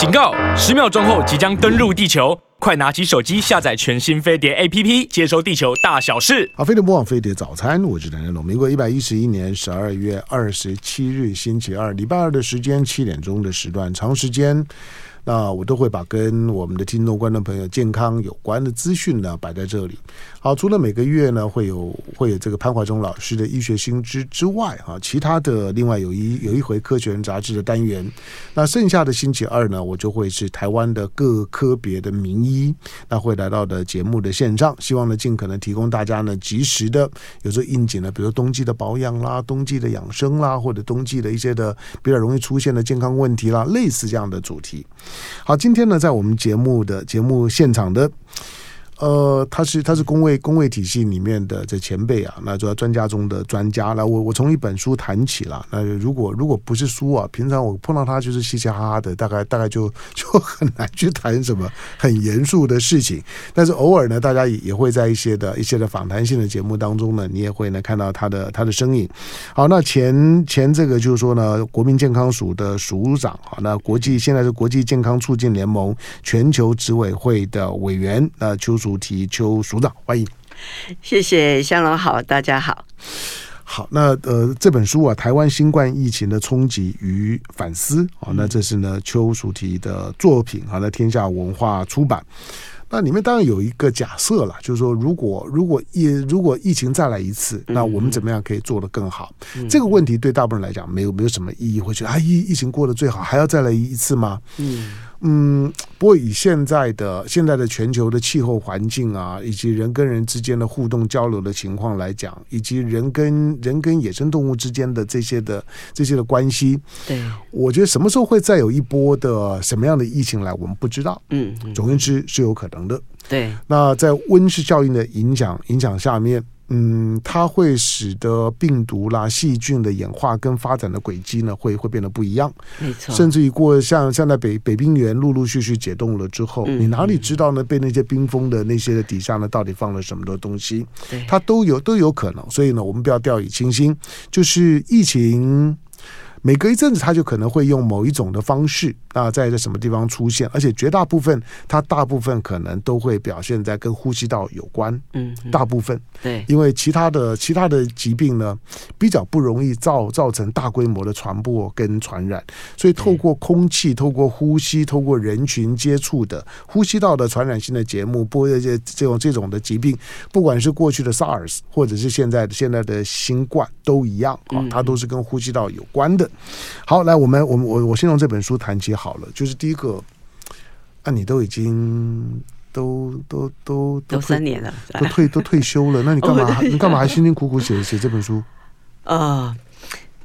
警告！十秒钟后即将登陆地球，快拿起手机下载全新飞碟 APP，接收地球大小事。好，飞碟播放飞碟早餐，我是梁振龙。民国一百一十一年十二月二十七日星期二，礼拜二的时间七点钟的时段，长时间。那我都会把跟我们的听众、观众朋友健康有关的资讯呢摆在这里。好，除了每个月呢会有会有这个潘怀忠老师的医学新知之外，哈，其他的另外有一有一回《科学人》杂志的单元。那剩下的星期二呢，我就会是台湾的各科别的名医，那会来到的节目的现场，希望呢尽可能提供大家呢及时的，有时候应景的，比如冬季的保养啦、冬季的养生啦，或者冬季的一些的比较容易出现的健康问题啦，类似这样的主题。好，今天呢，在我们节目的节目现场的。呃，他是他是公卫公卫体系里面的这前辈啊，那主要专家中的专家。那我我从一本书谈起了。那如果如果不是书啊，平常我碰到他就是嘻嘻哈哈的，大概大概就 就很难去谈什么很严肃的事情。但是偶尔呢，大家也也会在一些的一些的访谈性的节目当中呢，你也会呢看到他的他的身影。好，那前前这个就是说呢，国民健康署的署长啊，那国际现在是国际健康促进联盟全球执委会的委员，那邱淑媞邱署长，欢迎。谢谢香龙，好，大家好。好，那呃，这本书啊，《台湾新冠疫情的冲击与反思》啊，那这是呢邱淑题的作品啊，那天下文化出版。那里面当然有一个假设了，就是说，如果如果疫如果疫情再来一次，那我们怎么样可以做得更好？嗯、这个问题对大部分人来讲没有没有什么意义，会觉得啊，疫疫情过得最好，还要再来一次吗？嗯。嗯，不过以现在的现在的全球的气候环境啊，以及人跟人之间的互动交流的情况来讲，以及人跟人跟野生动物之间的这些的这些的关系，对，我觉得什么时候会再有一波的什么样的疫情来，我们不知道。嗯，总而言之是有可能的。对，那在温室效应的影响影响下面。嗯，它会使得病毒啦、细菌的演化跟发展的轨迹呢，会会变得不一样。没错，甚至于过像像在北北冰原陆陆续续解冻了之后，嗯、你哪里知道呢？被那些冰封的那些的底下呢，到底放了什么的东西？它都有都有可能。所以呢，我们不要掉以轻心。就是疫情。每隔一阵子，它就可能会用某一种的方式啊，在在什么地方出现，而且绝大部分，它大部分可能都会表现在跟呼吸道有关。嗯，大部分。对，因为其他的其他的疾病呢，比较不容易造造成大规模的传播跟传染，所以透过空气、透过呼吸、透过人群接触的呼吸道的传染性的节目，播这些这种这种的疾病，不管是过去的 SARS 或者是现在的现在的新冠都一样啊，它都是跟呼吸道有关的。好，来，我们，我，我，我先从这本书谈起好了。就是第一个，啊，你都已经都都都都三年了，都退都退休了，那你干嘛？你干嘛还辛辛苦苦写写这本书？啊，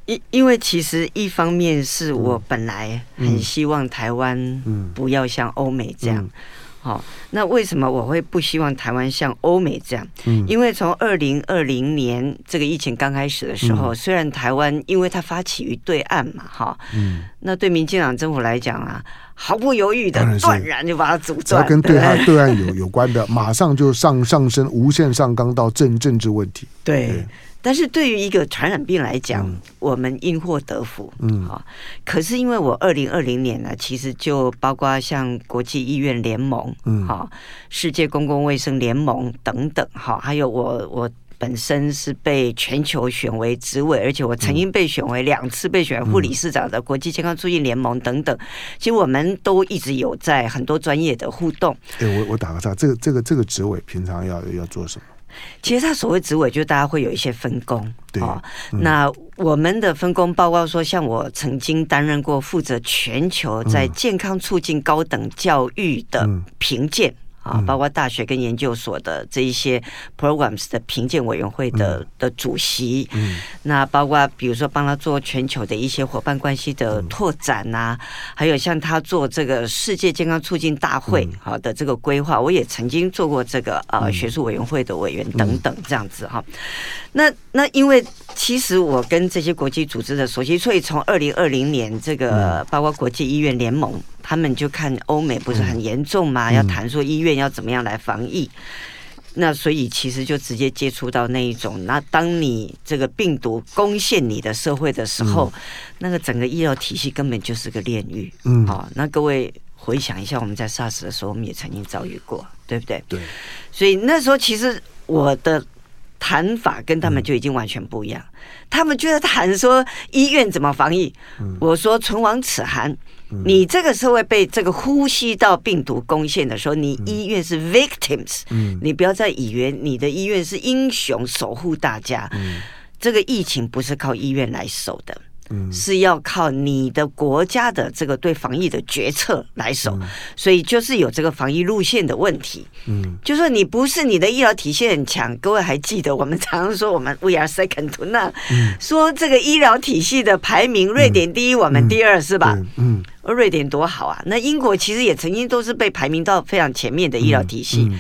因因为其实一方面是我本来很希望台湾不要像欧美这样。好，那为什么我会不希望台湾像欧美这样？嗯，因为从二零二零年这个疫情刚开始的时候，嗯、虽然台湾因为它发起于对岸嘛，哈，嗯，那对民进党政府来讲啊，毫不犹豫的断然就把它阻断，只要跟对岸对岸有有关的，马上就上上升，无限上纲到政政治问题，对。对但是对于一个传染病来讲，嗯、我们因祸得福，嗯，好。可是因为我二零二零年呢，其实就包括像国际医院联盟，嗯，好，世界公共卫生联盟等等，好，还有我我本身是被全球选为执委，而且我曾经被选为两次被选为副理事长的国际健康促进联盟等等。其实我们都一直有在很多专业的互动。哎，我我打个岔，这个这个这个执委平常要要做什么？其实他所谓职位，就大家会有一些分工哦。那我们的分工包括说，像我曾经担任过负责全球在健康促进高等教育的评鉴。啊，包括大学跟研究所的这一些 programs 的评鉴委员会的的主席，嗯，那包括比如说帮他做全球的一些伙伴关系的拓展呐、啊，还有像他做这个世界健康促进大会好的这个规划，我也曾经做过这个呃学术委员会的委员等等这样子哈。那那因为其实我跟这些国际组织的熟悉，所以从二零二零年这个包括国际医院联盟。他们就看欧美不是很严重嘛，要谈说医院要怎么样来防疫，那所以其实就直接接触到那一种。那当你这个病毒攻陷你的社会的时候，那个整个医疗体系根本就是个炼狱。嗯，好，那各位回想一下，我们在 SARS 的时候，我们也曾经遭遇过，对不对？对。所以那时候其实我的谈法跟他们就已经完全不一样。嗯、他们就在谈说医院怎么防疫，嗯、我说唇亡齿寒。嗯、你这个时候会被这个呼吸道病毒攻陷的时候，你医院是 victims，嗯，你不要再以为你的医院是英雄守护大家。嗯，这个疫情不是靠医院来守的。是要靠你的国家的这个对防疫的决策来守，嗯、所以就是有这个防疫路线的问题。嗯，就说你不是你的医疗体系很强，各位还记得我们常常说我们 we are second to none，嗯、说这个医疗体系的排名，瑞典第一，嗯、我们第二，是吧？嗯，瑞典多好啊！那英国其实也曾经都是被排名到非常前面的医疗体系，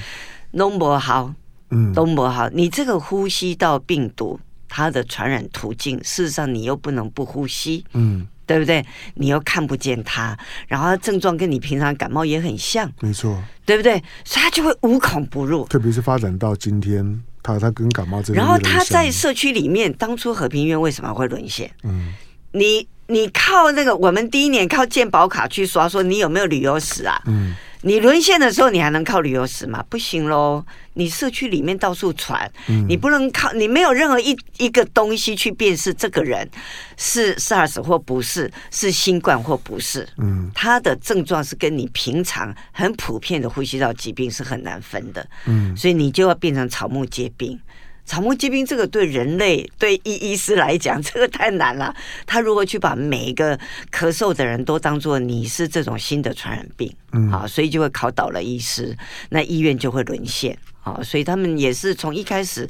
都不好，嗯，东博好。你这个呼吸道病毒。它的传染途径，事实上你又不能不呼吸，嗯，对不对？你又看不见它，然后它症状跟你平常感冒也很像，没错，对不对？所以它就会无孔不入。特别是发展到今天，它它跟感冒这，然后它在社区里面，当初和平医院为什么会沦陷？嗯，你你靠那个，我们第一年靠健保卡去刷，说你有没有旅游史啊？嗯。你沦陷的时候，你还能靠旅游史吗？不行喽！你社区里面到处传，嗯、你不能靠，你没有任何一一个东西去辨识这个人是 SARS 或不是，是新冠或不是。嗯，他的症状是跟你平常很普遍的呼吸道疾病是很难分的。嗯，所以你就要变成草木皆兵。草木皆兵，这个对人类对医医师来讲，这个太难了。他如何去把每一个咳嗽的人都当做你是这种新的传染病？嗯，好，所以就会考倒了医师，那医院就会沦陷。啊，所以他们也是从一开始，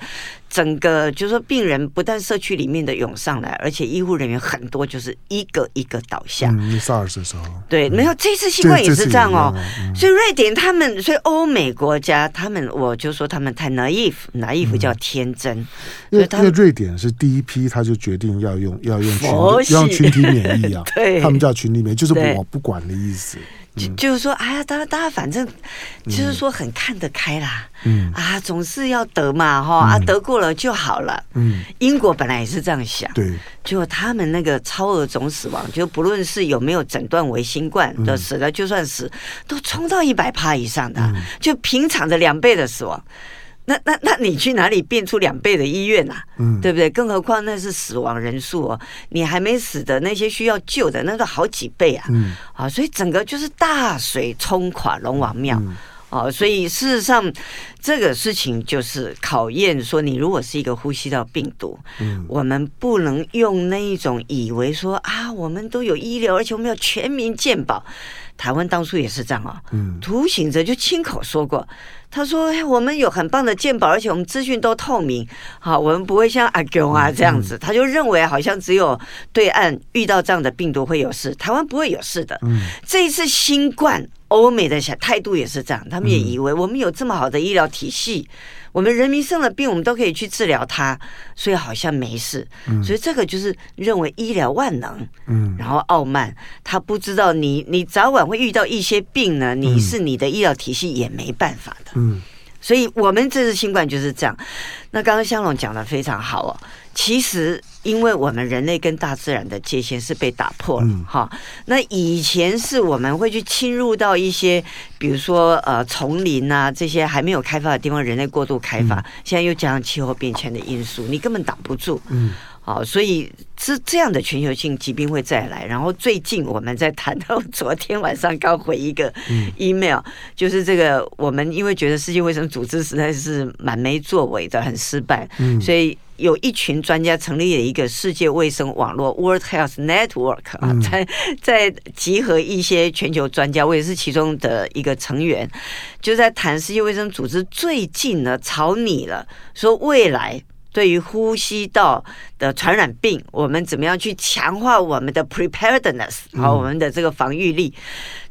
整个就是说病人不但社区里面的涌上来，而且医护人员很多，就是一个一个倒下。嗯，SARS 的时候，对，没有这次新冠也是这样哦。所以瑞典他们，所以欧美国家他们，我就说他们太 naive，naive 叫天真。因为因为瑞典是第一批，他就决定要用要用群要用群体免疫啊，对，他们叫群体免疫，就是我不管的意思。就就是说，哎呀，大家大家反正就是说很看得开啦，嗯。啊，总是要得嘛，哈啊，得过了就好了，嗯，英国本来也是这样想，对，就他们那个超额总死亡，就不论是有没有诊断为新冠的死了，就算死都冲到一百趴以上的，就平常的两倍的死亡。那那那你去哪里变出两倍的医院啊？嗯，对不对？更何况那是死亡人数哦，你还没死的那些需要救的，那都好几倍啊！嗯，啊，所以整个就是大水冲垮龙王庙。嗯哦，所以事实上，这个事情就是考验说，你如果是一个呼吸道病毒，嗯，我们不能用那一种以为说啊，我们都有医疗，而且我们要全民健保。台湾当初也是这样啊，嗯，涂醒者就亲口说过，他说我们有很棒的鉴宝，而且我们资讯都透明，好，我们不会像阿囧啊这样子，他就认为好像只有对岸遇到这样的病毒会有事，台湾不会有事的。嗯，这一次新冠。欧美的态度也是这样，他们也以为我们有这么好的医疗体系，我们人民生了病，我们都可以去治疗它，所以好像没事。所以这个就是认为医疗万能，嗯，然后傲慢，他不知道你你早晚会遇到一些病呢，你是你的医疗体系也没办法的，嗯，所以我们这次新冠就是这样。那刚刚香龙讲的非常好哦。其实，因为我们人类跟大自然的界限是被打破了，哈、嗯。那以前是我们会去侵入到一些，比如说呃丛林啊这些还没有开发的地方，人类过度开发。嗯、现在又加上气候变迁的因素，你根本挡不住。嗯。好，所以是这样的全球性疾病会再来。然后最近我们在谈到，昨天晚上刚回一个 email，、嗯、就是这个我们因为觉得世界卫生组织实在是蛮没作为的，很失败，嗯、所以。有一群专家成立了一个世界卫生网络 （World Health Network） 啊，在在集合一些全球专家，我也是其中的一个成员，就在谈世界卫生组织最近呢草拟了，说未来。对于呼吸道的传染病，我们怎么样去强化我们的 preparedness，好，我们的这个防御力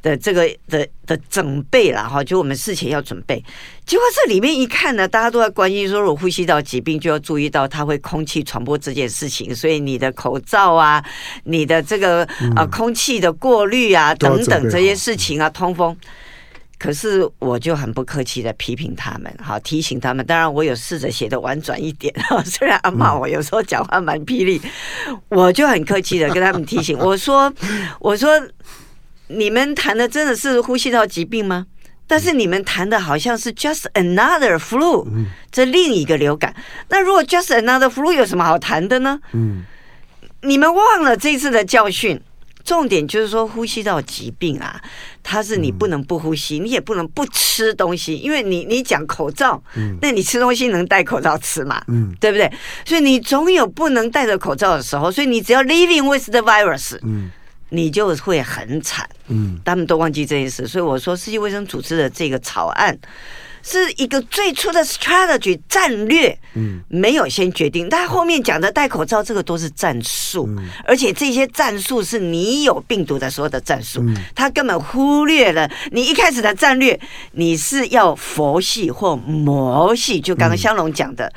的这个的的准备了哈，就我们事前要准备。结果这里面一看呢，大家都在关心说，如果呼吸道疾病就要注意到它会空气传播这件事情，所以你的口罩啊，你的这个啊空气的过滤啊等等这些事情啊，通风。可是我就很不客气的批评他们，好提醒他们。当然，我有试着写的婉转一点，哈 虽然阿骂我有时候讲话蛮霹雳，我就很客气的跟他们提醒，我说，我说你们谈的真的是呼吸道疾病吗？但是你们谈的好像是 just another flu，这另一个流感。那如果 just another flu 有什么好谈的呢？嗯，你们忘了这次的教训。重点就是说，呼吸道疾病啊，它是你不能不呼吸，你也不能不吃东西，因为你你讲口罩，那你吃东西能戴口罩吃嘛？嗯，对不对？所以你总有不能戴着口罩的时候，所以你只要 living with the virus，嗯。你就会很惨，嗯，他们都忘记这件事，所以我说世界卫生组织的这个草案是一个最初的 strategy 战略，嗯，没有先决定，但后面讲的戴口罩这个都是战术，而且这些战术是你有病毒的时候的战术，他根本忽略了你一开始的战略，你是要佛系或魔系，就刚刚香龙讲的。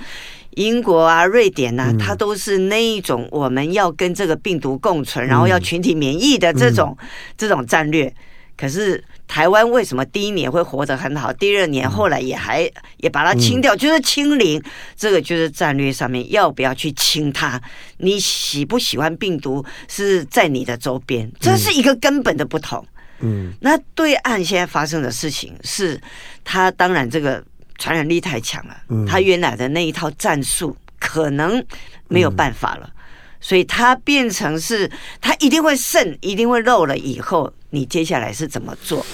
英国啊，瑞典呐、啊，它都是那一种我们要跟这个病毒共存，然后要群体免疫的这种、嗯、这种战略。可是台湾为什么第一年会活得很好，第二年后来也还也把它清掉，就是清零。这个就是战略上面要不要去清它？你喜不喜欢病毒是在你的周边，这是一个根本的不同。嗯，那对岸现在发生的事情是，它当然这个。传染力太强了，他原来的那一套战术可能没有办法了，所以它变成是，它一定会渗，一定会漏了。以后你接下来是怎么做？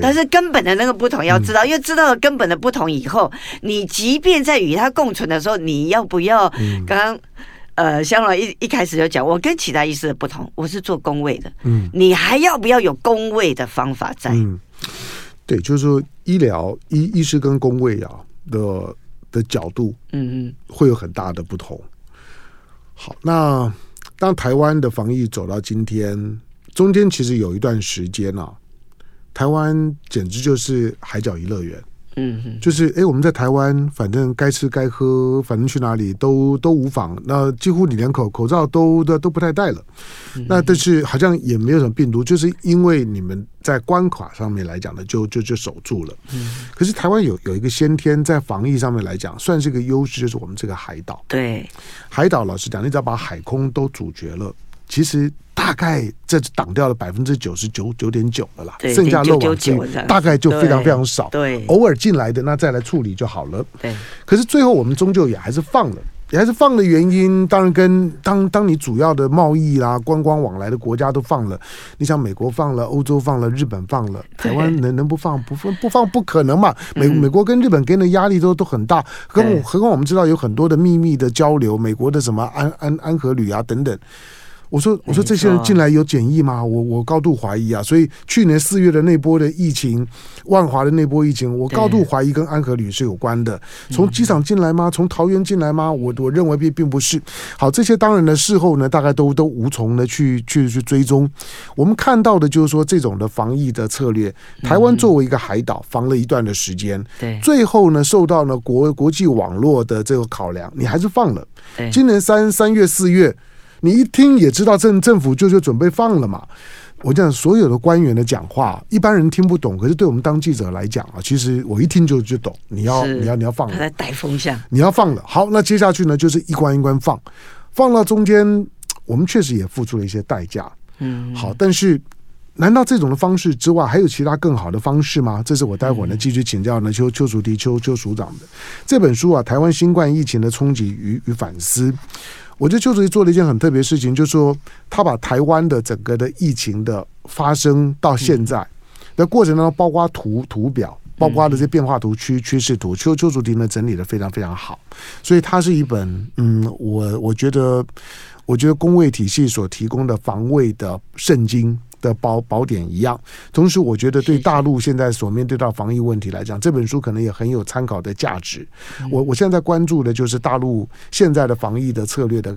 但是根本的那个不同要知道，因为知道了根本的不同以后，你即便在与他共存的时候，你要不要？刚刚呃，香龙一一开始就讲，我跟其他医师的不同，我是做工位的，嗯，你还要不要有工位的方法在？对，就是说医疗医医师跟工位啊的的角度，嗯嗯，会有很大的不同。好，那当台湾的防疫走到今天，中间其实有一段时间啊，台湾简直就是海角一乐园。嗯哼，就是哎，我们在台湾，反正该吃该喝，反正去哪里都都无妨。那几乎你连口口罩都都都不太戴了。那但是好像也没有什么病毒，就是因为你们在关卡上面来讲呢，就就就守住了。可是台湾有有一个先天在防疫上面来讲，算是一个优势，就是我们这个海岛。对，海岛老实讲，你只要把海空都阻绝了。其实大概这挡掉了百分之九十九九点九了啦，剩下漏网之鱼大概就非常非常少。对，偶尔进来的那再来处理就好了。对，可是最后我们终究也还是放了，也还是放的原因，当然跟当当你主要的贸易啦、观光往来的国家都放了，你想美国放了，欧洲放了，日本放了，台湾能能不放不放不放不可能嘛？美美国跟日本给的压力都都很大，何况何况我们知道有很多的秘密的交流，美国的什么安安安和旅啊等等。我说我说这些人进来有检疫吗？我我高度怀疑啊！所以去年四月的那波的疫情，万华的那波疫情，我高度怀疑跟安和旅是有关的。从机场进来吗？从桃园进来吗？我我认为并并不是。好，这些当然呢，事后呢，大概都都无从的去去去追踪。我们看到的就是说，这种的防疫的策略，台湾作为一个海岛，防了一段的时间，对，最后呢，受到呢国国际网络的这个考量，你还是放了。今年三三月四月。你一听也知道政政府就就准备放了嘛。我讲所有的官员的讲话，一般人听不懂，可是对我们当记者来讲啊，其实我一听就就懂。你要你要你要放了，他在带风向，你要放了。好，那接下去呢，就是一关一关放，放到中间，我们确实也付出了一些代价。嗯，好，但是难道这种的方式之外，还有其他更好的方式吗？这是我待会儿呢继续请教呢邱邱淑媞邱邱署长的这本书啊，《台湾新冠疫情的冲击与与反思》。我觉得邱主席做了一件很特别的事情，就是说他把台湾的整个的疫情的发生到现在的过程当中，包括图图表，包括的这些变化图、趋趋势图，邱邱主席呢整理的非常非常好，所以它是一本嗯，我我觉得我觉得工位体系所提供的防卫的圣经。的宝宝典一样，同时我觉得对大陆现在所面对到防疫问题来讲，这本书可能也很有参考的价值。我我现在关注的就是大陆现在的防疫的策略的，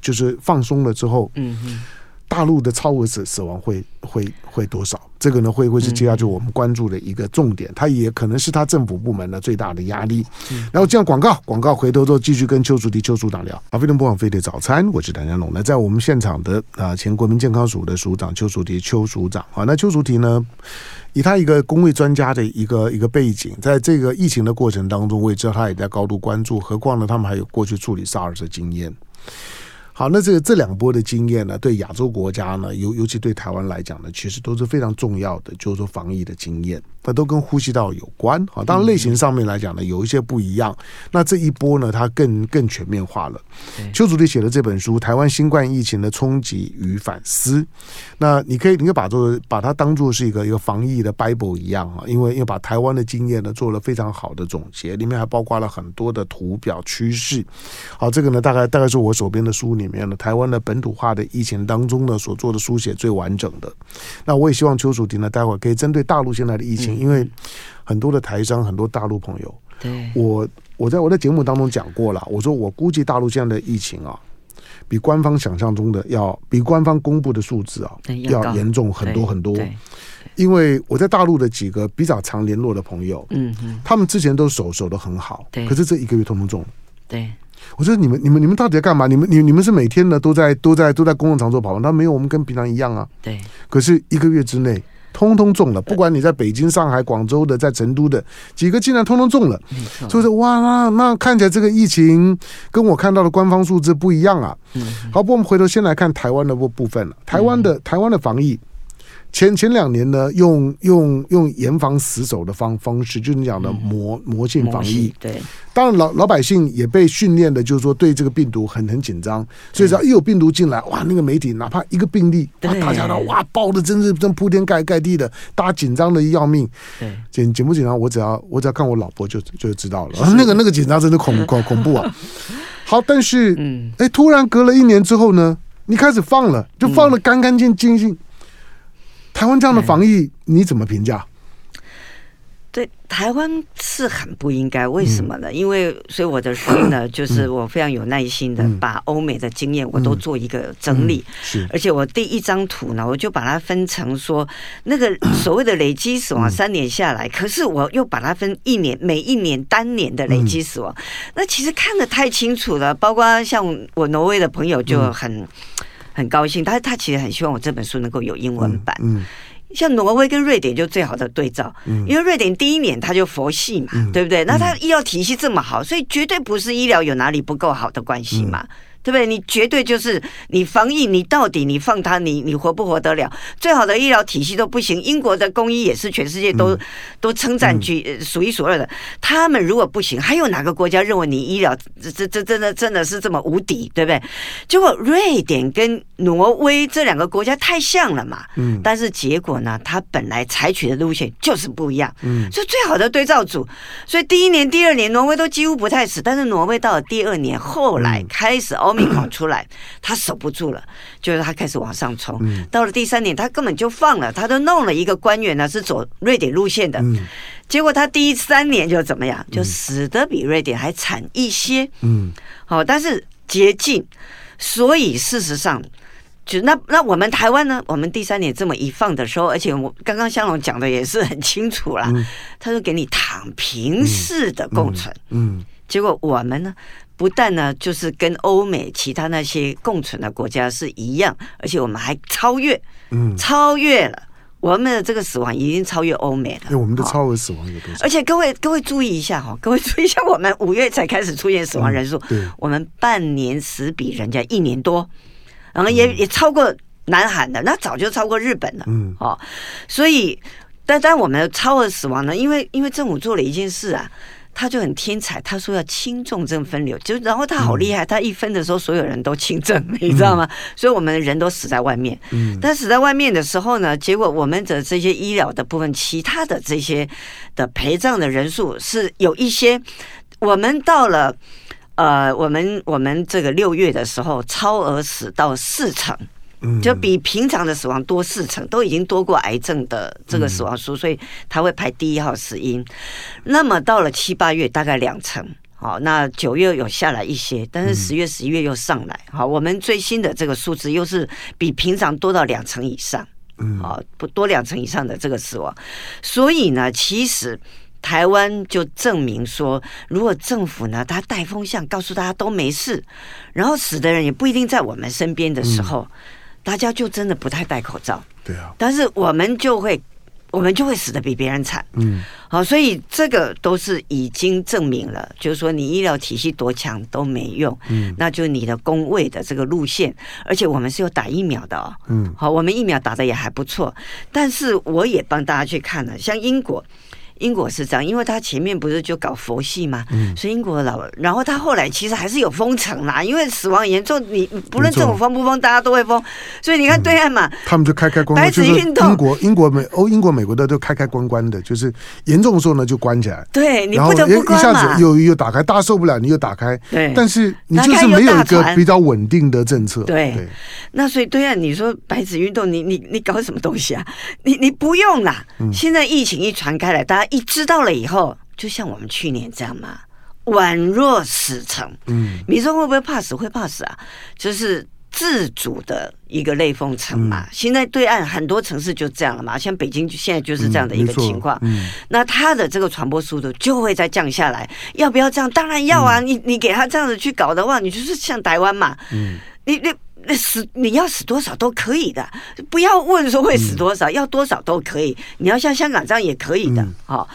就是放松了之后，嗯。大陆的超额死死亡会会会多少？这个呢会会是接下去我们关注的一个重点，它也可能是他政府部门的最大的压力。然后这样广告广告回头之后继续跟邱淑媞邱署长聊。啊，非常不枉费的早餐，我是谭家龙。那在我们现场的啊前国民健康署的署长邱淑媞邱署长啊，那邱淑媞呢，以他一个公卫专家的一个一个背景，在这个疫情的过程当中，我也知道他也在高度关注。何况呢，他们还有过去处理 SARS 的经验。好，那这个这两波的经验呢，对亚洲国家呢，尤尤其对台湾来讲呢，其实都是非常重要的，就是说防疫的经验。那都跟呼吸道有关，啊，当然类型上面来讲呢，有一些不一样。那这一波呢，它更更全面化了。邱主席写的这本书《台湾新冠疫情的冲击与反思》，那你可以，你可以把做把它当做是一个一个防疫的 Bible 一样啊，因为因为把台湾的经验呢做了非常好的总结，里面还包括了很多的图表趋势。好，这个呢，大概大概是我手边的书里面呢，台湾的本土化的疫情当中呢所做的书写最完整的。那我也希望邱主席呢，待会儿可以针对大陆现在的疫情。因为很多的台商，很多大陆朋友，对我，我在我的节目当中讲过了，我说我估计大陆现在的疫情啊，比官方想象中的要比官方公布的数字啊要严重很多很多。因为我在大陆的几个比较常联络的朋友，嗯哼，他们之前都守守的很好，可是这一个月通通中。对，我说你们你们你们到底在干嘛？你们你你们是每天呢都在都在都在公共场所跑吗？他没有，我们跟平常一样啊。对，可是一个月之内。通通中了，不管你在北京、上海、广州的，在成都的几个，竟然通通中了。所以说，哇，那那看起来这个疫情跟我看到的官方数字不一样啊。好，不，我们回头先来看台湾的部部分了。台湾的台湾的防疫。前前两年呢，用用用严防死守的方方式，就是你讲的魔魔性防疫。对，当然老老百姓也被训练的，就是说对这个病毒很很紧张，所以只要一有病毒进来，哇，那个媒体哪怕一个病例，哇，大家都哇爆的真是真铺天盖盖地的，大家紧张的要命。对，紧紧不紧张？我只要我只要看我老婆就就知道了，那个那个紧张真的恐恐恐怖啊！好，但是嗯，哎，突然隔了一年之后呢，你开始放了，就放的干干净净净。台湾这样的防疫你怎么评价？对，台湾是很不应该，为什么呢？因为所以我的书呢，就是我非常有耐心的把欧美的经验我都做一个整理，是，而且我第一张图呢，我就把它分成说那个 所谓的累积死亡三年下来，可是我又把它分一年，每一年单年的累积死亡，那其实看得太清楚了，包括像我挪威的朋友就很。很高兴，他他其实很希望我这本书能够有英文版。嗯，嗯，像挪威跟瑞典就最好的对照，嗯，因为瑞典第一年他就佛系嘛，嗯，对不对？那他医疗体系这么好，所以绝对不是医疗有哪里不够好的关系嘛。嗯对不对？你绝对就是你防疫，你到底你放他，你你活不活得了？最好的医疗体系都不行。英国的公医也是全世界都、嗯、都称赞举数一数二的。他们如果不行，还有哪个国家认为你医疗这这这真的真的是这么无敌？对不对？结果瑞典跟挪威这两个国家太像了嘛。嗯。但是结果呢，他本来采取的路线就是不一样。嗯。所以最好的对照组，所以第一年、第二年挪威都几乎不太死，但是挪威到了第二年，后来开始欧。没跑出来，他守不住了，就是他开始往上冲。到了第三年，他根本就放了，他都弄了一个官员呢，是走瑞典路线的。结果他第三年就怎么样，就死的比瑞典还惨一些。嗯，好，但是捷径。所以事实上，就那那我们台湾呢，我们第三年这么一放的时候，而且我刚刚香龙讲的也是很清楚了，他说给你躺平式的共存。嗯，结果我们呢？不但呢，就是跟欧美其他那些共存的国家是一样，而且我们还超越，嗯，超越了我们的这个死亡已经超越欧美了。那我们的超额死亡有多少？而且各位各位注意一下哈，各位注意一下，我们五月才开始出现死亡人数，对，我们半年死比人家一年多，然后也也超过南韩的，那早就超过日本了，嗯，哦，所以但但我们的超额死亡呢，因为因为政府做了一件事啊。他就很天才，他说要轻重症分流，就然后他好厉害，他一分的时候所有人都轻症，你知道吗？所以我们人都死在外面。但死在外面的时候呢，结果我们的这些医疗的部分，其他的这些的陪葬的人数是有一些，我们到了呃，我们我们这个六月的时候，超额死到四成。就比平常的死亡多四成，都已经多过癌症的这个死亡数，所以它会排第一号死因。那么到了七八月大概两成，好，那九月有下来一些，但是十月、十一月又上来，好，我们最新的这个数字又是比平常多到两成以上，嗯，好，不多两成以上的这个死亡，所以呢，其实台湾就证明说，如果政府呢，他带风向告诉大家都没事，然后死的人也不一定在我们身边的时候。大家就真的不太戴口罩，对啊。但是我们就会，我们就会死的比别人惨。嗯，好，所以这个都是已经证明了，就是说你医疗体系多强都没用。嗯，那就你的工位的这个路线，而且我们是有打疫苗的哦。嗯，好，我们疫苗打的也还不错，但是我也帮大家去看了，像英国。英国是这样，因为他前面不是就搞佛系嘛，嗯、所以英国的老，然后他后来其实还是有封城啦，因为死亡严重，你不论政府封不封，大家都会封，所以你看对岸嘛，嗯、他们就开开关关，白纸运动，英国、英国、美欧、英国、美国的都开开关关的，就是严重的时候呢就关起来，对，你不得不关嘛，一下子又又打开，大家受不了，你又打开，对，但是你就是没有一个比较稳定的政策，对，对，那所以对岸你说白纸运动，你你你搞什么东西啊？你你不用啦，嗯、现在疫情一传开来，大家一知道了以后。就像我们去年这样嘛，宛若死城。嗯，民众会不会怕死？会怕死啊！就是自主的一个类风城嘛。嗯、现在对岸很多城市就这样了嘛，像北京现在就是这样的一个情况。嗯，嗯那它的这个传播速度就会再降下来。要不要这样？当然要啊！嗯、你你给他这样子去搞的话，你就是像台湾嘛。嗯，你你。那死你要死多少都可以的，不要问说会死多少，嗯、要多少都可以。你要像香港这样也可以的，好、嗯哦。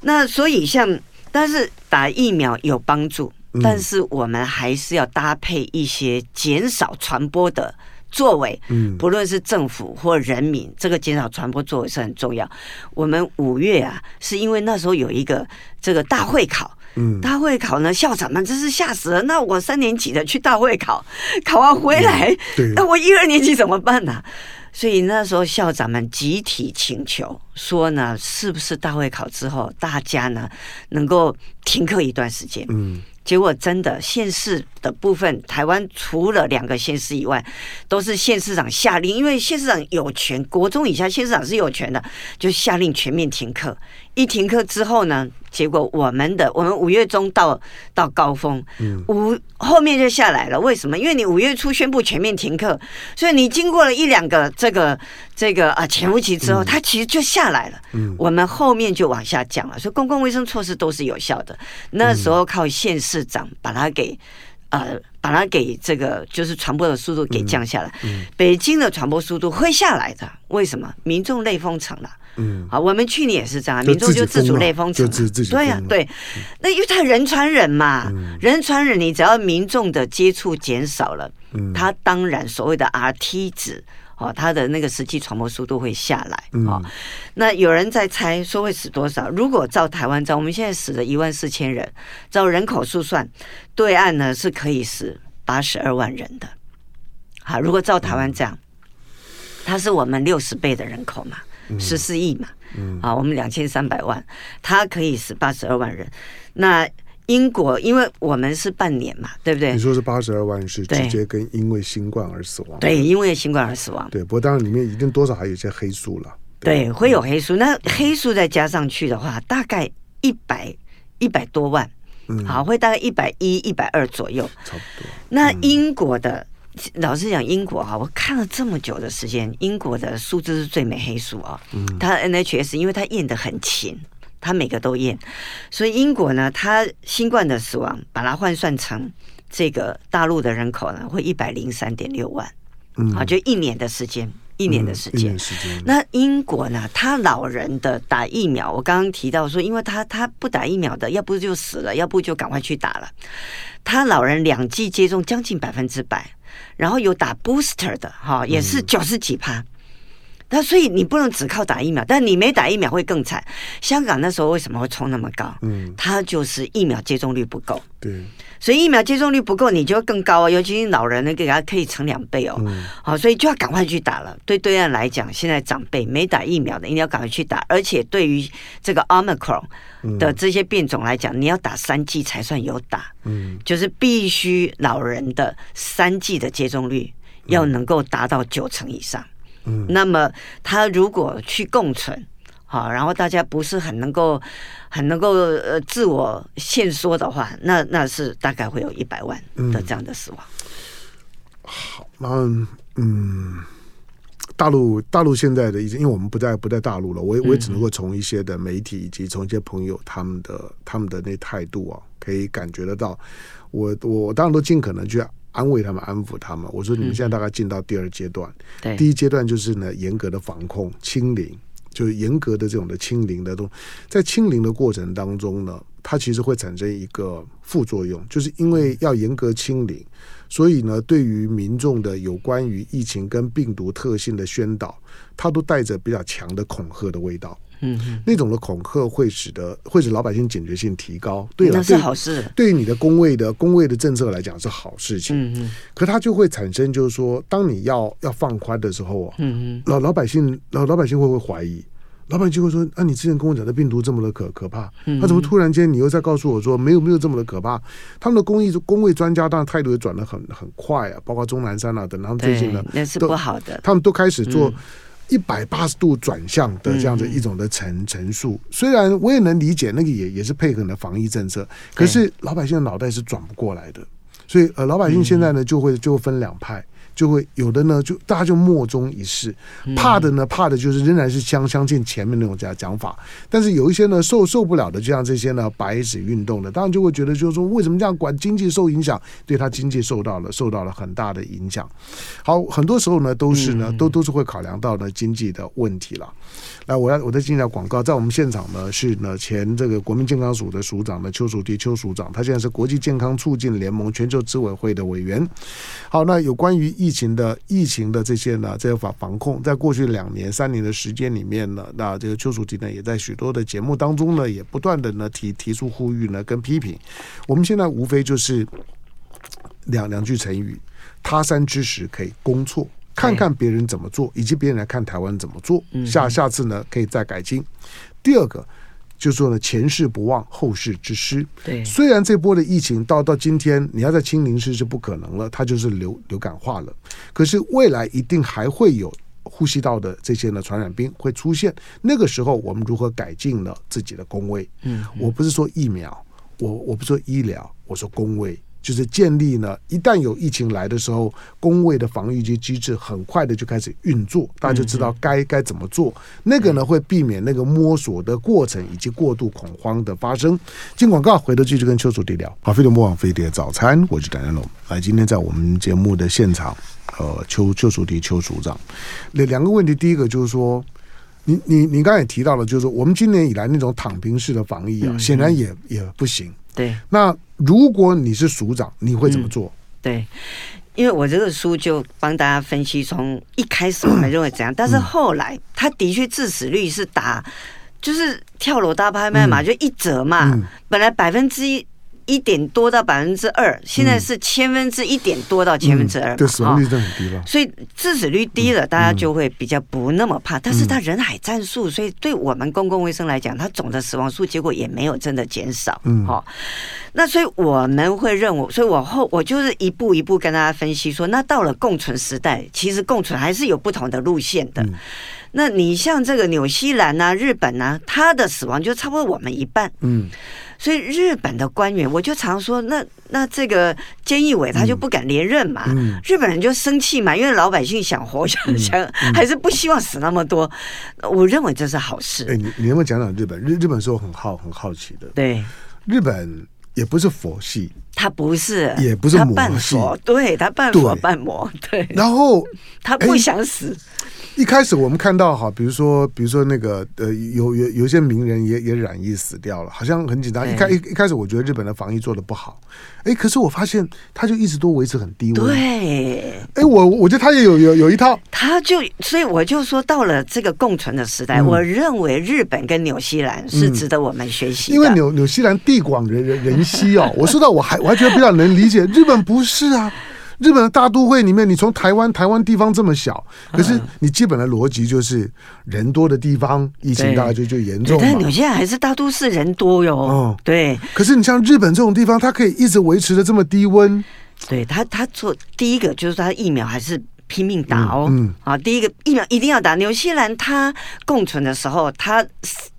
那所以像，但是打疫苗有帮助，嗯、但是我们还是要搭配一些减少传播的作为。嗯，不论是政府或人民，这个减少传播作为是很重要。我们五月啊，是因为那时候有一个这个大会考。嗯，大会考呢，校长们真是吓死了。那我三年级的去大会考，考完回来，嗯、那我一二年级怎么办呢、啊？所以那时候校长们集体请求说呢，是不是大会考之后，大家呢能够停课一段时间？嗯。结果真的县市的部分，台湾除了两个县市以外，都是县市长下令，因为县市长有权，国中以下县市长是有权的，就下令全面停课。一停课之后呢，结果我们的我们五月中到到高峰，五后面就下来了。为什么？因为你五月初宣布全面停课，所以你经过了一两个这个这个啊潜伏期之后，它其实就下来了。嗯我们后面就往下降了，所以公共卫生措施都是有效的。那时候靠县市。长把它给呃，把它给这个就是传播的速度给降下来。嗯嗯、北京的传播速度会下来的，为什么？民众类封城了。嗯，好，我们去年也是这样，民众就自主类封城了。对呀、啊，对。那因为他人传人嘛，嗯、人传人，你只要民众的接触减少了，嗯、他当然所谓的 RT 值。哦，它的那个实际传播速度会下来。哦，嗯、那有人在猜说会死多少？如果照台湾照，我们现在死了一万四千人，照人口数算，对岸呢是可以死八十二万人的。好，如果照台湾这样，它是我们六十倍的人口嘛，十四亿嘛，嗯，啊，我们两千三百万，它可以是八十二万人，那。英国，因为我们是半年嘛，对不对？你说是八十二万是直接跟因为新冠而死亡，对，因为新冠而死亡。对，不过当然里面一定多少还有一些黑数了。对，对会有黑数。那黑数再加上去的话，大概一百一百多万，嗯，好，会大概一百一、一百二左右，差不多。那英国的，嗯、老实讲，英国哈，我看了这么久的时间，英国的数字是最美黑数啊。嗯，它 NHS 因为它验的很勤。它每个都验，所以英国呢，它新冠的死亡，把它换算成这个大陆的人口呢，会一百零三点六万，嗯，好，就一年的时间，一年的时间，嗯、那英国呢，他老人的打疫苗，我刚刚提到说，因为他他不打疫苗的，要不就死了，要不就赶快去打了。他老人两剂接种将近百分之百，然后有打 booster 的，哈，也是九十几趴。嗯那所以你不能只靠打疫苗，但你没打疫苗会更惨。香港那时候为什么会冲那么高？嗯，它就是疫苗接种率不够。对，所以疫苗接种率不够，你就会更高啊。尤其是老人，那给他可以乘两倍哦。嗯，好，所以就要赶快去打了。对对岸来讲，现在长辈没打疫苗的，一定要赶快去打。而且对于这个 Omicron 的这些变种来讲，你要打三剂才算有打。嗯，就是必须老人的三剂的接种率要能够达到九成以上。嗯，那么他如果去共存，好，然后大家不是很能够很能够呃自我限缩的话，那那是大概会有一百万的这样的死亡。嗯、好，那嗯，大陆大陆现在的一些，因为我们不在不在大陆了，我也我也只能够从一些的媒体以及从一些朋友他们的他们的那态度啊，可以感觉得到。我我当然都尽可能去。安慰他们，安抚他们。我说，你们现在大概进到第二阶段。第一阶段就是呢，严格的防控、清零，就是严格的这种的清零的东，在清零的过程当中呢，它其实会产生一个副作用，就是因为要严格清零，所以呢，对于民众的有关于疫情跟病毒特性的宣导，它都带着比较强的恐吓的味道。嗯，那种的恐吓会使得会使老百姓警觉性提高，对，那是好事。对于你的工位的工位的政策来讲是好事情。嗯嗯，可它就会产生，就是说，当你要要放宽的时候，嗯嗯，老老百姓老老百姓会不会怀疑？老百姓会说：啊，你之前跟我讲的病毒这么的可可怕，那怎么突然间你又在告诉我说没有没有这么的可怕？他们的公益公卫专家当然态度也转的很很快啊，包括钟南山啊等，他们最近呢那是不好的，他们都开始做。一百八十度转向的这样的一种的陈陈述，虽然我也能理解，那个也也是配合你的防疫政策，可是老百姓的脑袋是转不过来的，所以呃，老百姓现在呢就会就分两派。就会有的呢，就大家就莫衷一是，怕的呢，怕的就是仍然是相相信前面那种讲讲法，但是有一些呢受受不了的，就像这些呢白纸运动的，当然就会觉得就是说，为什么这样管经济受影响，对他经济受到了受到了很大的影响。好，很多时候呢都是呢都都是会考量到呢经济的问题了。来，我要我再进一下广告，在我们现场呢是呢前这个国民健康署的署长呢邱淑媞邱署长，他现在是国际健康促进联盟全球执委会的委员。好，那有关于疫情的疫情的这些呢这些防防控，在过去两年三年的时间里面呢，那这个邱淑媞呢也在许多的节目当中呢也不断的呢提提出呼吁呢跟批评。我们现在无非就是两两句成语：他山之石可以攻错。看看别人怎么做，以及别人来看台湾怎么做，下下次呢可以再改进。第二个就是说呢，前事不忘，后事之师。对，虽然这波的疫情到到今天，你要在清零是是不可能了，它就是流流感化了。可是未来一定还会有呼吸道的这些呢传染病会出现，那个时候我们如何改进了自己的工位？嗯，我不是说疫苗，我我不说医疗，我说公卫。就是建立呢，一旦有疫情来的时候，工位的防御机机制很快的就开始运作，大家就知道该该怎么做。那个呢，会避免那个摸索的过程以及过度恐慌的发生。进广告，回头继续跟邱淑媞聊。好，飞碟莫网飞碟早餐，我是谭元龙。来，今天在我们节目的现场，呃，邱邱淑媞邱署长，那两个问题，第一个就是说，你你你刚才也提到了，就是说我们今年以来那种躺平式的防疫啊，显然也也不行。对，那如果你是署长，你会怎么做？嗯、对，因为我这个书就帮大家分析，从一开始我们认为怎样，但是后来他的确致死率是打，就是跳楼大拍卖嘛，就一折嘛，本来百分之一。一点多到百分之二，现在是千分之一点多到千分之二，对，死亡率很低了。所以致死率低了，大家就会比较不那么怕。但是它人海战术，所以对我们公共卫生来讲，它总的死亡数结果也没有真的减少。嗯，好，那所以我们会认为，所以我后我就是一步一步跟大家分析说，那到了共存时代，其实共存还是有不同的路线的。那你像这个纽西兰啊、日本啊，它的死亡就差不多我们一半。嗯。所以日本的官员，我就常说，那那这个菅义伟他就不敢连任嘛，嗯嗯、日本人就生气嘛，因为老百姓想活，想想还是不希望死那么多。我认为这是好事。哎，你你能不能讲讲日本？日日本是我很好很好奇的。对，日本也不是佛系，他不是，也不是魔半佛，对他半佛半魔，对。然后他不想死。一开始我们看到哈，比如说，比如说那个呃，有有有些名人也也染疫死掉了，好像很紧张。一开一一开始，我觉得日本的防疫做的不好，哎，可是我发现他就一直都维持很低温。对，哎，我我觉得他也有有有一套，他就所以我就说，到了这个共存的时代，嗯、我认为日本跟纽西兰是值得我们学习的。因为纽纽西兰地广人人人稀哦，我说到我还我还觉得比较能理解，日本不是啊。日本的大都会里面，你从台湾，台湾地方这么小，可是你基本的逻辑就是人多的地方，疫情大概就就严重。但纽西兰还是大都市人多哟。嗯，对。可是你像日本这种地方，它可以一直维持的这么低温。对他，他做第一个就是他疫苗还是拼命打哦。嗯。啊，第一个疫苗一定要打。纽西兰它共存的时候，它。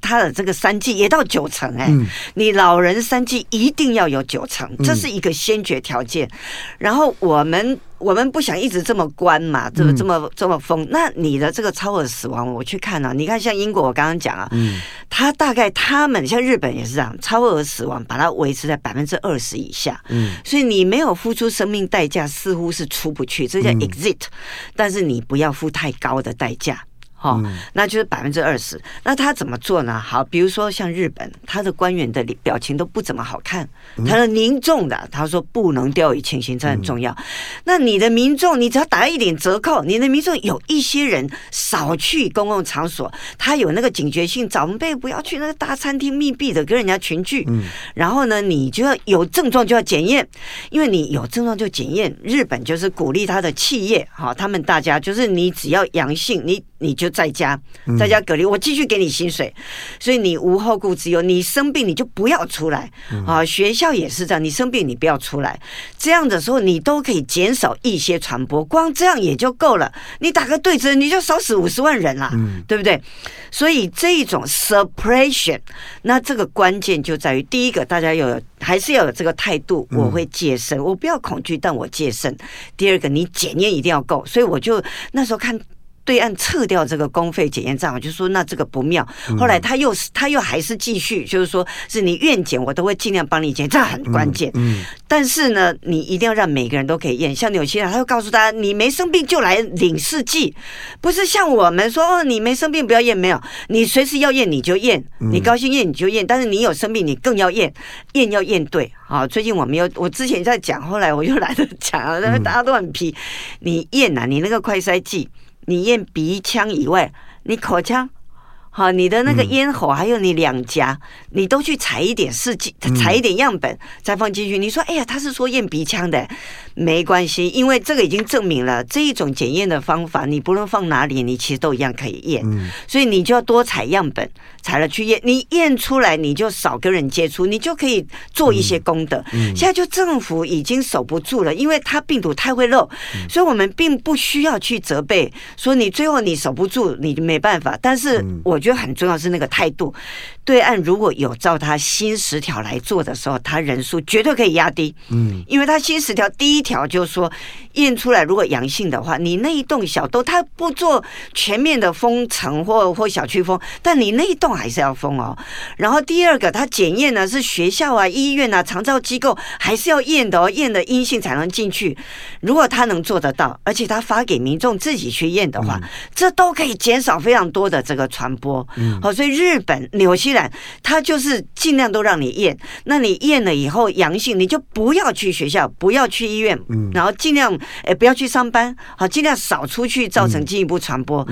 他的这个三剂也到九成哎，嗯、你老人三剂一定要有九成，这是一个先决条件。嗯、然后我们我们不想一直这么关嘛，这么这么这么封。那你的这个超额死亡，我去看啊，你看像英国，我刚刚讲啊，嗯，他大概他们像日本也是这样，超额死亡把它维持在百分之二十以下，嗯，所以你没有付出生命代价，似乎是出不去，这叫 exit，、嗯、但是你不要付太高的代价。哈，那就是百分之二十。那他怎么做呢？好，比如说像日本，他的官员的表情都不怎么好看，他的凝重的，他说不能掉以轻心，这很重要。那你的民众，你只要打一点折扣，你的民众有一些人少去公共场所，他有那个警觉性，长辈不要去那个大餐厅密闭的跟人家群聚。嗯然后呢，你就要有症状就要检验，因为你有症状就检验。日本就是鼓励他的企业，哈，他们大家就是你只要阳性，你你就在家，在家隔离，我继续给你薪水，所以你无后顾之忧。你生病你就不要出来啊，学校也是这样，你生病你不要出来，这样的时候你都可以减少一些传播，光这样也就够了。你打个对折，你就少死五十万人啦，对不对？所以这一种 suppression，那这个关键就在于第一个，大家有还是要有这个态度，我会戒慎，我不要恐惧，但我戒慎。第二个，你检验一定要够，所以我就那时候看。对岸撤掉这个公费检验站，我就说那这个不妙。后来他又他又还是继续，就是说是你愿检，我都会尽量帮你检，这很关键。嗯，但是呢，你一定要让每个人都可以验。像纽西兰，他会告诉大家，你没生病就来领试剂，不是像我们说哦，你没生病不要验，没有，你随时要验你就验，你高兴验你就验，但是你有生病你更要验，验要验对。好，最近我没有，我之前在讲，后来我又懒得讲，因为大家都很皮，你验啊，你那个快筛剂。你验鼻腔以外，你口腔，好，你的那个咽喉，还有你两颊，你都去采一点试剂，采一点样本，再放进去。你说，哎呀，他是说验鼻腔的。没关系，因为这个已经证明了这一种检验的方法，你不论放哪里，你其实都一样可以验。嗯，所以你就要多采样本，采了去验，你验出来你就少跟人接触，你就可以做一些功德。嗯，现在就政府已经守不住了，因为它病毒太会漏，所以我们并不需要去责备，说你最后你守不住，你就没办法。但是我觉得很重要是那个态度。对岸如果有照他新十条来做的时候，他人数绝对可以压低。嗯，因为他新十条第一条就是说，验出来如果阳性的话，你那一栋小栋他不做全面的封城或或小区封，但你那一栋还是要封哦。然后第二个，他检验呢是学校啊、医院啊、长照机构还是要验的哦，验的阴性才能进去。如果他能做得到，而且他发给民众自己去验的话，这都可以减少非常多的这个传播。嗯，好，所以日本、纽西兰。他就是尽量都让你验，那你验了以后阳性，你就不要去学校，不要去医院，然后尽量诶不要去上班，好，尽量少出去，造成进一步传播。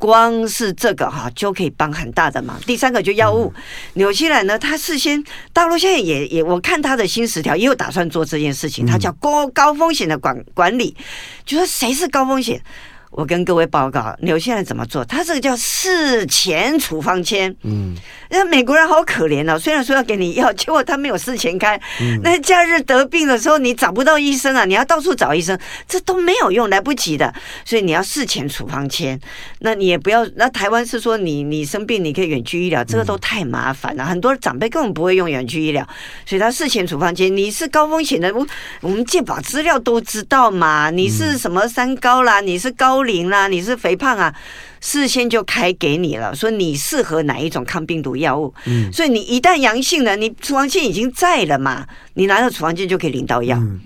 光是这个哈就可以帮很大的忙。第三个就药物，纽西兰呢，他事先大陆现在也也，我看他的新十条也有打算做这件事情，他叫高高风险的管管理，就说谁是高风险。我跟各位报告，纽西兰怎么做？他这个叫事前处方签。嗯，那美国人好可怜哦。虽然说要给你药，结果他没有事前开。嗯，那假日得病的时候，你找不到医生啊，你要到处找医生，这都没有用，来不及的。所以你要事前处方签。那你也不要，那台湾是说你你生病你可以远距医疗，这个都太麻烦了。很多长辈根本不会用远距医疗，所以他事前处方签。你是高风险的，我我们健保资料都知道嘛。你是什么三高啦？你是高。龄啦，你是肥胖啊，事先就开给你了，说你适合哪一种抗病毒药物。嗯，所以你一旦阳性了，你处方箋已经在了嘛，你拿到处方箋就可以领到药。嗯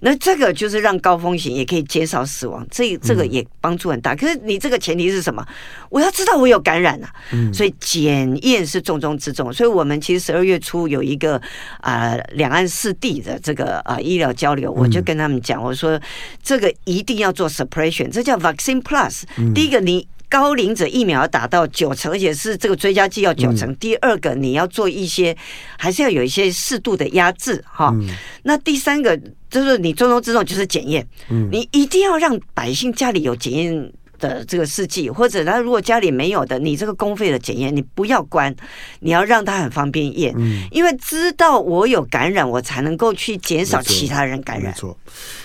那这个就是让高风险也可以减少死亡，这这个也帮助很大。可是你这个前提是什么？我要知道我有感染啊，所以检验是重中之重。所以我们其实十二月初有一个啊两岸四地的这个啊医疗交流，我就跟他们讲，我说这个一定要做 suppression，这叫 vaccine plus。第一个你。高龄者疫苗要打到九成，而且是这个追加剂要九成。第二个，你要做一些，还是要有一些适度的压制哈。那第三个就是你重中之重就是检验，你一定要让百姓家里有检验的这个试剂，或者他如果家里没有的，你这个公费的检验你不要关，你要让他很方便验，因为知道我有感染，我才能够去减少其他人感染。没错，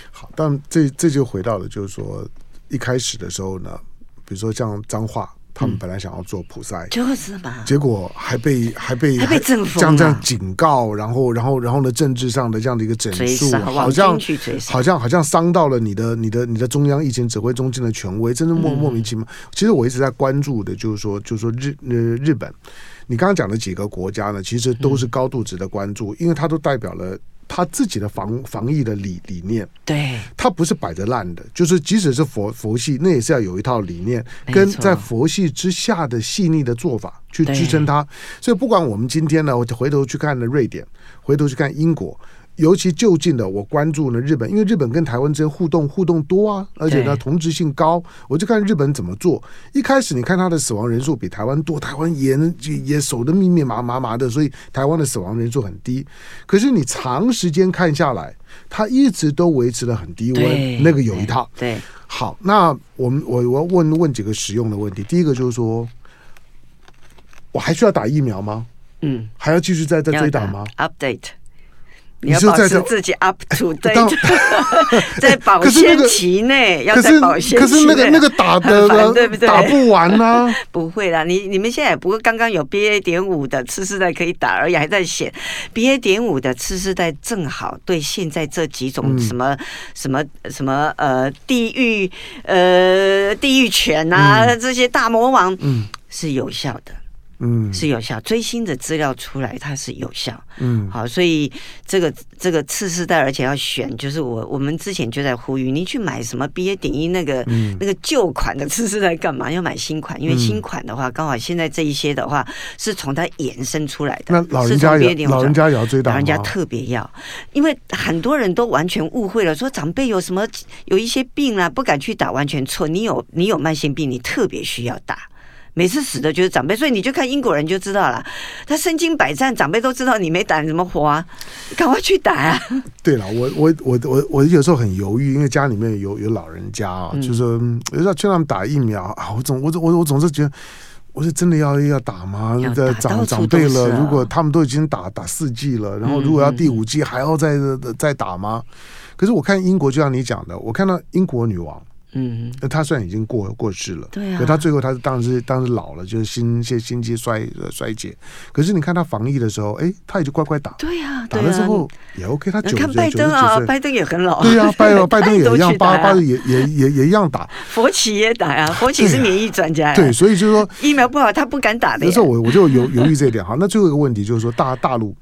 好，但这这就回到了，就是说一开始的时候呢。比如说像彰化，他们本来想要做普筛，就是嘛，结果还被还被还被政府这样这样警告，然后然后然后呢，政治上的这样的一个整肃，好像好像好像伤到了你的你的你的中央疫情指挥中心的权威，真的莫莫名其妙。其实我一直在关注的，就是说就是说日呃日本，你刚刚讲的几个国家呢，其实都是高度值得关注，因为它都代表了。他自己的防防疫的理理念。对，他不是摆着烂的，就是即使是佛佛系，那也是要有一套理念，跟在佛系之下的细腻的做法去支撑它。所以不管我们今天呢，我回头去看了瑞典，回头去看英国。尤其就近的，我关注呢日本，因为日本跟台湾之间互动互动多啊，而且呢同质性高，我就看日本怎么做。一开始你看他的死亡人数比台湾多，台湾也也守得密密麻麻麻的，所以台湾的死亡人数很低。可是你长时间看下来，他一直都维持了很低温，那个有一套。对，好，那我们我我要问问几个实用的问题。第一个就是说，我还需要打疫苗吗？嗯，还要继续再再追打吗？Update。你要保持自己 up to date，在保鲜期内要在保鲜期内。可是那个那个打的，对不对？打不完呢？不会啦，你你们现在不过刚刚有 BA. 点五的次世代可以打而已，还在写 BA. 点五的次世代正好对现在这几种什么什么什么呃地狱呃地狱犬啊这些大魔王嗯是有效的。嗯，是有效。最新的资料出来，它是有效。嗯，好，所以这个这个次世代，而且要选，就是我我们之前就在呼吁，你去买什么 BA 点一那个、嗯、那个旧款的次世代干嘛？要买新款，因为新款的话，刚好现在这一些的话是从它衍生出来的。那老人家也老人家也要追打，老人家特别要，因为很多人都完全误会了，说长辈有什么有一些病啊，不敢去打，完全错。你有你有慢性病，你特别需要打。每次死的就是长辈，所以你就看英国人就知道了。他身经百战，长辈都知道你没胆，怎么活啊？赶快去打啊！对了，我我我我我有时候很犹豫，因为家里面有有老人家啊，就是说有时候劝他们打疫苗啊，我总我总我我总是觉得，我是真的要要打吗？打长长辈了，如果他们都已经打打四剂了，然后如果要第五剂还要再再打吗？可是我看英国，就像你讲的，我看到英国女王。嗯，那他虽然已经过过世了，对啊，可他最后他是当时当时老了，就是心些心肌衰衰竭。可是你看他防疫的时候，哎，他也就乖乖打，对呀，打了之后也 OK。他九十九岁，拜登也很老，对呀，拜拜登也 一样，八八也也也也一样打。佛奇也打呀，佛奇是免疫专家，对，所以就是说疫苗不好，他不敢打的。那时候我我就犹犹豫这一点。好，那最后一个问题就是说大大陆，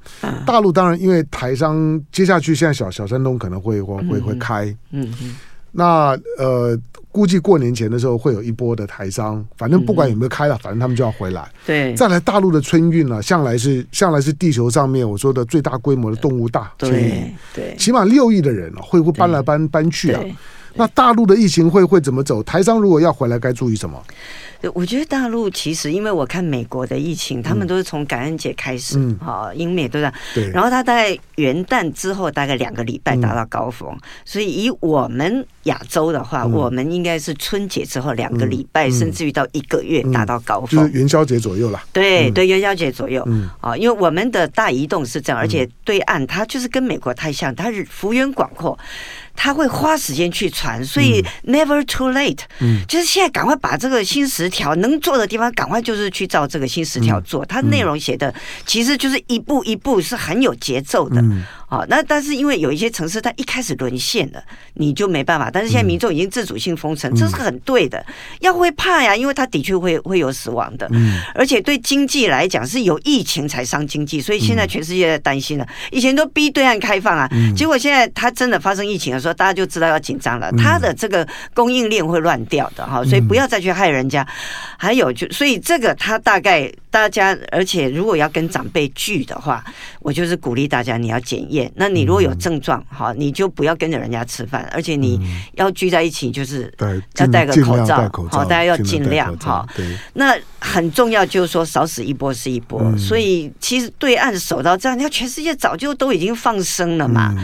大陆当然因为台商接下去现在小小山东可能会会会会开，嗯嗯。那呃，估计过年前的时候会有一波的台商，反正不管有没有开了，反正他们就要回来。对，再来大陆的春运呢，向来是向来是地球上面我说的最大规模的动物大春运，对，起码六亿的人会不会搬来搬搬去啊？那大陆的疫情会会怎么走？台商如果要回来，该注意什么？我觉得大陆其实，因为我看美国的疫情，他们都是从感恩节开始，哈，英美都这样。对。然后他大概元旦之后大概两个礼拜达到高峰，所以以我们亚洲的话，我们应该是春节之后两个礼拜，甚至于到一个月达到高峰，就是元宵节左右了。对对，元宵节左右。嗯。啊，因为我们的大移动是这样，而且对岸它就是跟美国太像，它是幅员广阔。他会花时间去传，所以 never too late，嗯，就是现在赶快把这个新十条能做的地方，赶快就是去照这个新十条做。它内容写的其实就是一步一步是很有节奏的。好，那但是因为有一些城市它一开始沦陷了，你就没办法。但是现在民众已经自主性封城，这是很对的。要会怕呀，因为它的确会会有死亡的，而且对经济来讲是有疫情才伤经济，所以现在全世界在担心了。以前都逼对岸开放啊，结果现在它真的发生疫情的时候。大家就知道要紧张了，它的这个供应链会乱掉的哈，所以不要再去害人家。还有就，所以这个他大概大家，而且如果要跟长辈聚的话，我就是鼓励大家你要检验。那你如果有症状哈，你就不要跟着人家吃饭，而且你要聚在一起，就是要戴个口罩，好，大家要尽量哈。那很重要，就是说少死一波是一波。所以其实对岸守到这样，你看全世界早就都已经放生了嘛。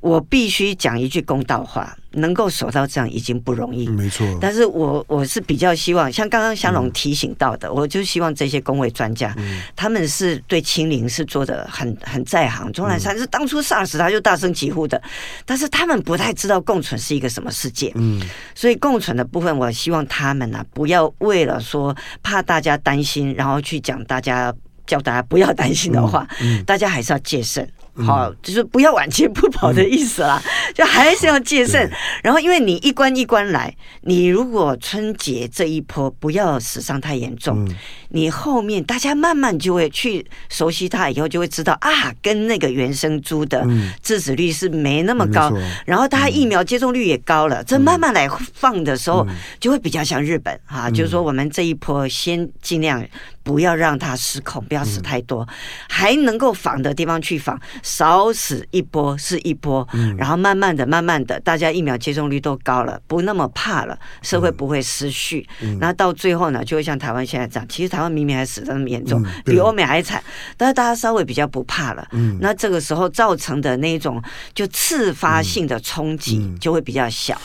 我必须讲一句公道话，能够守到这样已经不容易，没错。但是我我是比较希望，像刚刚香龙提醒到的，嗯、我就希望这些公卫专家，嗯、他们是对清零是做的很很在行。钟南山是当初 SARS 他就大声疾呼的，嗯、但是他们不太知道共存是一个什么世界，嗯。所以共存的部分，我希望他们呢、啊，不要为了说怕大家担心，然后去讲大家叫大家不要担心的话，嗯嗯、大家还是要戒慎。好，就是不要晚节不保的意思啦，嗯、就还是要戒慎。然后，因为你一关一关来，你如果春节这一波不要死伤太严重，嗯、你后面大家慢慢就会去熟悉它，以后就会知道啊，跟那个原生猪的致死率是没那么高，嗯、然后它疫苗接种率也高了，嗯、这慢慢来放的时候，就会比较像日本哈、啊，就是说我们这一波先尽量。不要让它失控，不要死太多，嗯、还能够防的地方去防，少死一波是一波，嗯、然后慢慢的、慢慢的，大家疫苗接种率都高了，不那么怕了，社会不会失序，那、嗯、到最后呢，就会像台湾现在这样，其实台湾明明还死的那么严重，嗯、比欧美还惨，但是大家稍微比较不怕了，嗯、那这个时候造成的那种就次发性的冲击就会比较小。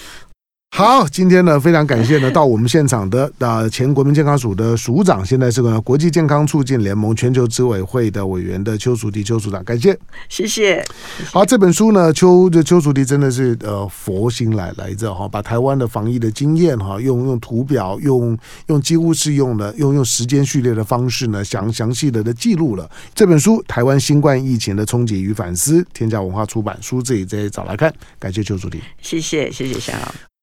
好，今天呢，非常感谢呢，到我们现场的啊前国民健康署的署长，现在是个国际健康促进联盟全球执委会的委员的邱淑媞邱署长，感谢，谢谢。好，这本书呢，邱的邱淑媞真的是呃佛心来来着哈，把台湾的防疫的经验哈，用用图表，用用几乎是用的用用时间序列的方式呢，详详细的的记录了这本书《台湾新冠疫情的冲击与反思》，天下文化出版，书自己再找来看，感谢邱淑媞，谢谢谢谢夏老。